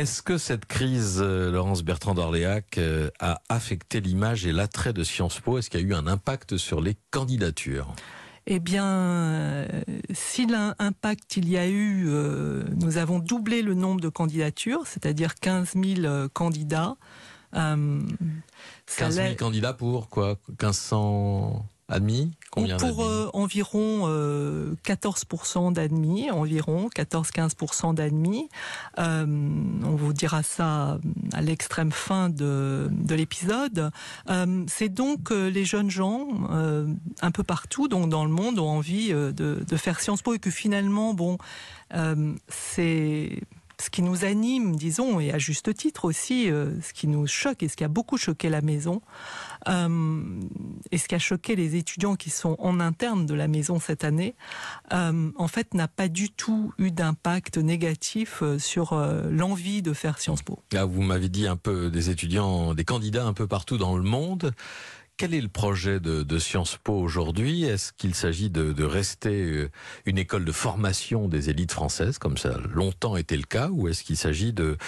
Est-ce que cette crise, euh, Laurence Bertrand d'Orléac, euh, a affecté l'image et l'attrait de Sciences Po? Est-ce qu'il y a eu un impact sur les candidatures? Eh bien, euh, si l'impact il y a eu, nous avons doublé le nombre de candidatures, c'est-à-dire 15 000 candidats. 15 000 candidats pour quoi? 1500 admis? Combien Pour euh, environ 14% euh, d'admis, environ 14-15% d'admis. Euh, on vous dira ça à l'extrême fin de, de l'épisode. c'est donc les jeunes gens, un peu partout, donc dans le monde, ont envie de, de faire Sciences Po et que finalement, bon, c'est ce qui nous anime, disons, et à juste titre aussi, euh, ce qui nous choque et ce qui a beaucoup choqué la maison, euh, et ce qui a choqué les étudiants qui sont en interne de la maison cette année, euh, en fait, n'a pas du tout eu d'impact négatif sur l'envie de faire Sciences Po. Là, vous m'avez dit un peu des étudiants, des candidats un peu partout dans le monde. Quel est le projet de, Sciences Po aujourd'hui? Est-ce qu'il s'agit de, rester euh, une école de formation des élites françaises, comme ça a longtemps été le cas, ou est-ce qu'il s'agit de,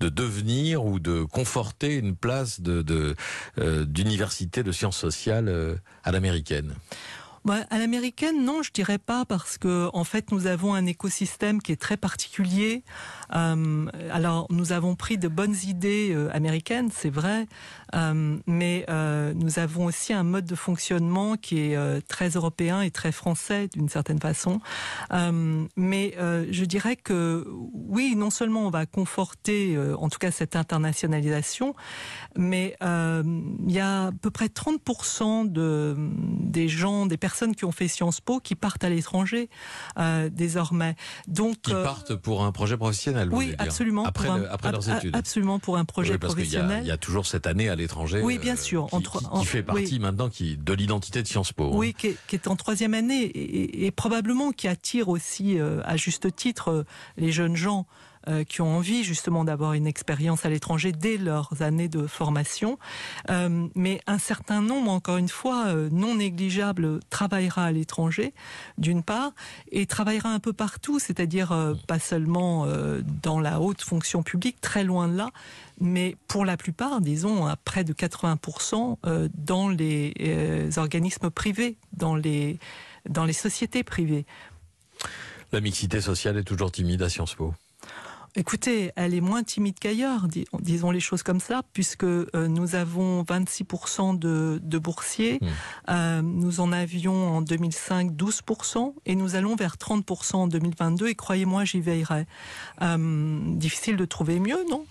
devenir ou de conforter une place euh, d'université de, sciences sociales euh, à l'américaine? Bah, à l'américaine, non, je dirais pas, parce que en fait, nous avons un écosystème qui est très particulier. Euh, alors, nous avons pris de bonnes idées euh, américaines, c'est vrai, euh, mais nous avons aussi un mode de fonctionnement qui est très européen et très français d'une certaine façon. mais je dirais que oui, non seulement on va conforter, en tout cas, cette internationalisation, mais il y a à peu près 30% de des gens, des personnes personnes qui ont fait Sciences Po qui partent à l'étranger euh, désormais. Donc qui euh, partent pour un projet professionnel. Oui, absolument. Après, après leurs études. Absolument pour un projet parce professionnel. Il y, a toujours cette année à l'étranger. Oui, bien euh, sûr. Qui, entre, qui, fait partie maintenant qui, de l'identité de Sciences Po. Hein. Oui, qui, est, en troisième année et, et probablement qui attire aussi à juste titre les jeunes gens. Euh, qui ont envie justement d'avoir une expérience à l'étranger dès leurs années de formation. Euh, mais un certain nombre, encore une fois, euh, non négligeable, travaillera à l'étranger, d'une part, et travaillera un peu partout, c'est-à-dire pas seulement dans la haute fonction publique, très loin de là, mais pour la plupart, disons à près de 80%, dans les organismes privés, dans les, dans les sociétés privées. La mixité sociale est toujours timide à Sciences Po. Écoutez, elle est moins timide qu'ailleurs, disons les choses comme ça, puisque euh, nous avons 26% de, de, boursiers. Mmh. Euh, nous en avions en 2005 12% et nous allons vers 30% en 2022 et croyez-moi, j'y veillerai. Euh, difficile de trouver mieux, non?